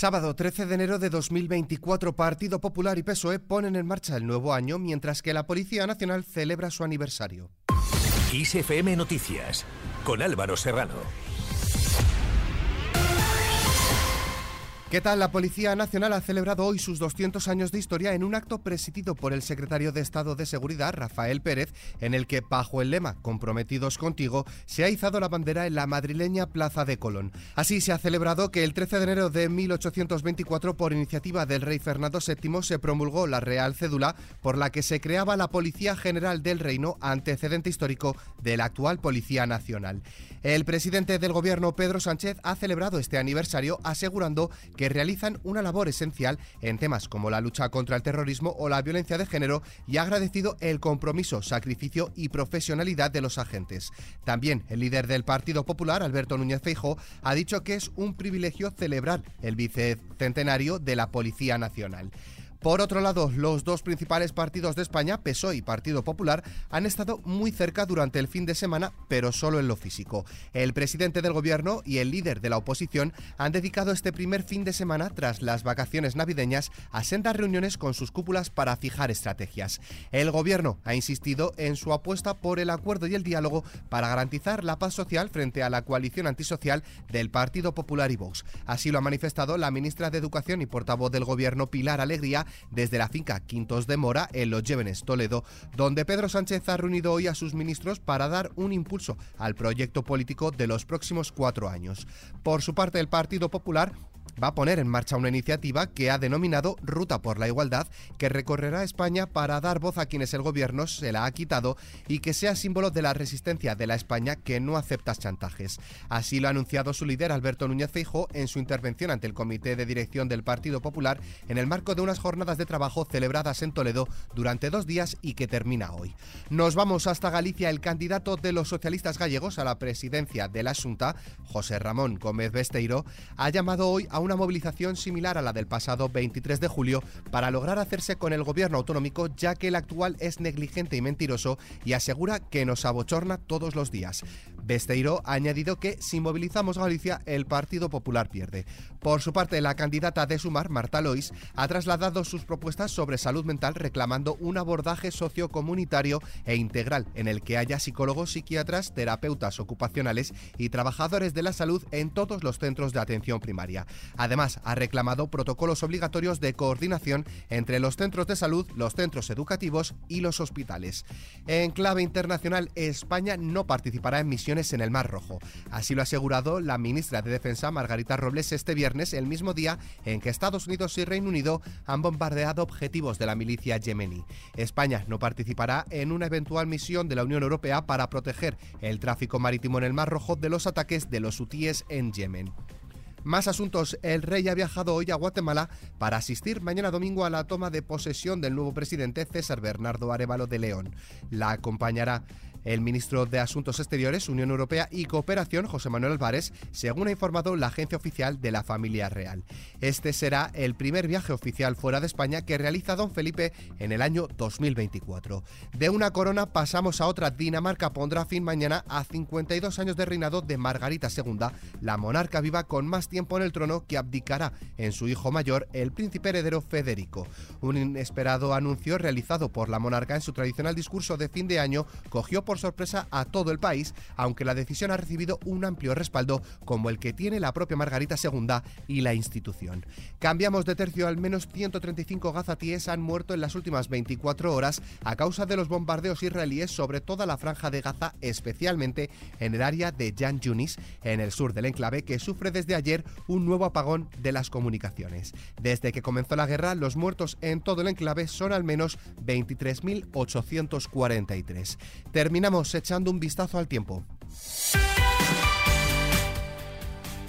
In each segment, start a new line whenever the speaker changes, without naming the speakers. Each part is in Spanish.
Sábado 13 de enero de 2024, Partido Popular y PSOE ponen en marcha el nuevo año, mientras que la Policía Nacional celebra su aniversario.
ISFM Noticias, con Álvaro Serrano.
¿Qué tal? La Policía Nacional ha celebrado hoy sus 200 años de historia en un acto presidido por el secretario de Estado de Seguridad, Rafael Pérez, en el que, bajo el lema Comprometidos contigo, se ha izado la bandera en la madrileña Plaza de Colón. Así se ha celebrado que el 13 de enero de 1824, por iniciativa del rey Fernando VII, se promulgó la Real Cédula por la que se creaba la Policía General del Reino, antecedente histórico de la actual Policía Nacional. El presidente del Gobierno, Pedro Sánchez, ha celebrado este aniversario asegurando realizan una labor esencial en temas como la lucha contra el terrorismo o la violencia de género y ha agradecido el compromiso, sacrificio y profesionalidad de los agentes. También el líder del Partido Popular, Alberto Núñez Feijóo, ha dicho que es un privilegio celebrar el bicentenario de la Policía Nacional. Por otro lado, los dos principales partidos de España, PSOE y Partido Popular, han estado muy cerca durante el fin de semana, pero solo en lo físico. El presidente del gobierno y el líder de la oposición han dedicado este primer fin de semana, tras las vacaciones navideñas, a sendas reuniones con sus cúpulas para fijar estrategias. El gobierno ha insistido en su apuesta por el acuerdo y el diálogo para garantizar la paz social frente a la coalición antisocial del Partido Popular y Vox. Así lo ha manifestado la ministra de Educación y portavoz del gobierno Pilar Alegría desde la finca Quintos de Mora, en Los Llévenes, Toledo, donde Pedro Sánchez ha reunido hoy a sus ministros para dar un impulso al proyecto político de los próximos cuatro años. Por su parte, el Partido Popular va a poner en marcha una iniciativa que ha denominado Ruta por la Igualdad, que recorrerá España para dar voz a quienes el gobierno se la ha quitado y que sea símbolo de la resistencia de la España que no acepta chantajes. Así lo ha anunciado su líder Alberto Núñez Feijóo en su intervención ante el Comité de Dirección del Partido Popular en el marco de unas jornadas de trabajo celebradas en Toledo durante dos días y que termina hoy. Nos vamos hasta Galicia. El candidato de los socialistas gallegos a la presidencia de la Junta, José Ramón Gómez Besteiro, ha llamado hoy a una movilización similar a la del pasado 23 de julio para lograr hacerse con el gobierno autonómico ya que el actual es negligente y mentiroso y asegura que nos abochorna todos los días. Besteiro ha añadido que si movilizamos Galicia el Partido Popular pierde. Por su parte, la candidata de Sumar, Marta Lois, ha trasladado sus propuestas sobre salud mental reclamando un abordaje sociocomunitario e integral en el que haya psicólogos, psiquiatras, terapeutas ocupacionales y trabajadores de la salud en todos los centros de atención primaria. Además, ha reclamado protocolos obligatorios de coordinación entre los centros de salud, los centros educativos y los hospitales. En clave internacional, España no participará en misiones en el Mar Rojo. Así lo ha asegurado la ministra de Defensa, Margarita Robles, este viernes, el mismo día en que Estados Unidos y Reino Unido han bombardeado objetivos de la milicia yemení. España no participará en una eventual misión de la Unión Europea para proteger el tráfico marítimo en el Mar Rojo de los ataques de los hutíes en Yemen. Más asuntos. El rey ha viajado hoy a Guatemala para asistir mañana domingo a la toma de posesión del nuevo presidente César Bernardo Arevalo de León. La acompañará el ministro de Asuntos Exteriores, Unión Europea y Cooperación, José Manuel Álvarez, según ha informado la agencia oficial de la familia real. Este será el primer viaje oficial fuera de España que realiza don Felipe en el año 2024. De una corona pasamos a otra. Dinamarca pondrá fin mañana a 52 años de reinado de Margarita II, la monarca viva con más tiempo en el trono que abdicará en su hijo mayor, el príncipe heredero Federico. Un inesperado anuncio realizado por la monarca en su tradicional discurso de fin de año cogió por sorpresa a todo el país, aunque la decisión ha recibido un amplio respaldo como el que tiene la propia Margarita II y la institución. Cambiamos de tercio, al menos 135 gazatíes han muerto en las últimas 24 horas a causa de los bombardeos israelíes sobre toda la franja de Gaza, especialmente en el área de Jan Yunis, en el sur del enclave, que sufre desde ayer un nuevo apagón de las comunicaciones. Desde que comenzó la guerra, los muertos en todo el enclave son al menos 23.843. Terminamos echando un vistazo al tiempo.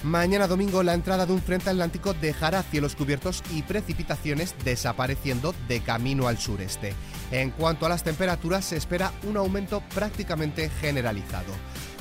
Mañana domingo la entrada de un frente atlántico dejará cielos cubiertos y precipitaciones desapareciendo de camino al sureste. En cuanto a las temperaturas se espera un aumento prácticamente generalizado.